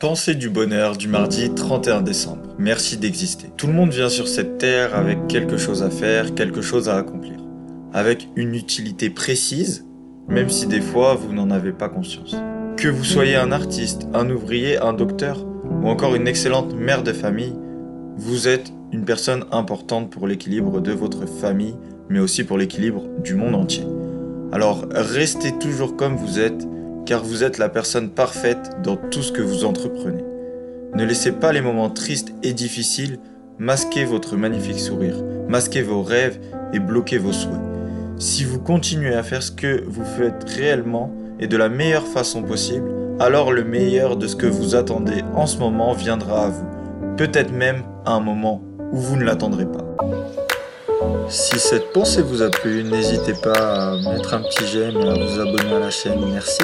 Pensée du bonheur du mardi 31 décembre. Merci d'exister. Tout le monde vient sur cette terre avec quelque chose à faire, quelque chose à accomplir. Avec une utilité précise, même si des fois vous n'en avez pas conscience. Que vous soyez un artiste, un ouvrier, un docteur ou encore une excellente mère de famille, vous êtes une personne importante pour l'équilibre de votre famille, mais aussi pour l'équilibre du monde entier. Alors restez toujours comme vous êtes, car vous êtes la personne parfaite dans tout ce que vous entreprenez. Ne laissez pas les moments tristes et difficiles masquer votre magnifique sourire, masquer vos rêves et bloquer vos souhaits. Si vous continuez à faire ce que vous faites réellement et de la meilleure façon possible, alors le meilleur de ce que vous attendez en ce moment viendra à vous. Peut-être même à un moment où vous ne l'attendrez pas. Si cette pensée vous a plu, n'hésitez pas à mettre un petit j'aime et à vous abonner à la chaîne. Merci.